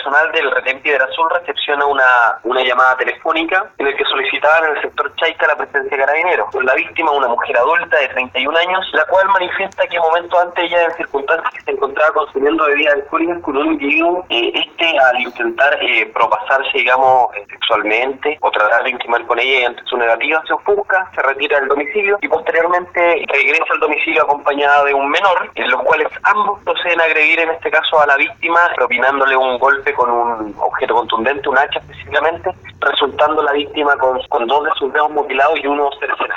personal del retén Piedra Azul recepciona una, una llamada telefónica en el que solicitaban en el sector Chaica la presencia de carabineros. La víctima, una mujer adulta de 31 años, la cual manifiesta que momentos antes ella en circunstancias que se encontraba consumiendo bebidas alcohólicas con un individuo, eh, este al intentar eh, propasarse, digamos, eh, sexualmente o tratar de intimar con ella y ante su negativa se ofusca, se retira del domicilio y posteriormente regresa al domicilio acompañada de un menor, en los cuales ambos proceden a agredir en este caso a la víctima, propinándole un con un objeto contundente, un hacha específicamente, resultando la víctima con, con dos de sus dedos mutilados y uno cercenado.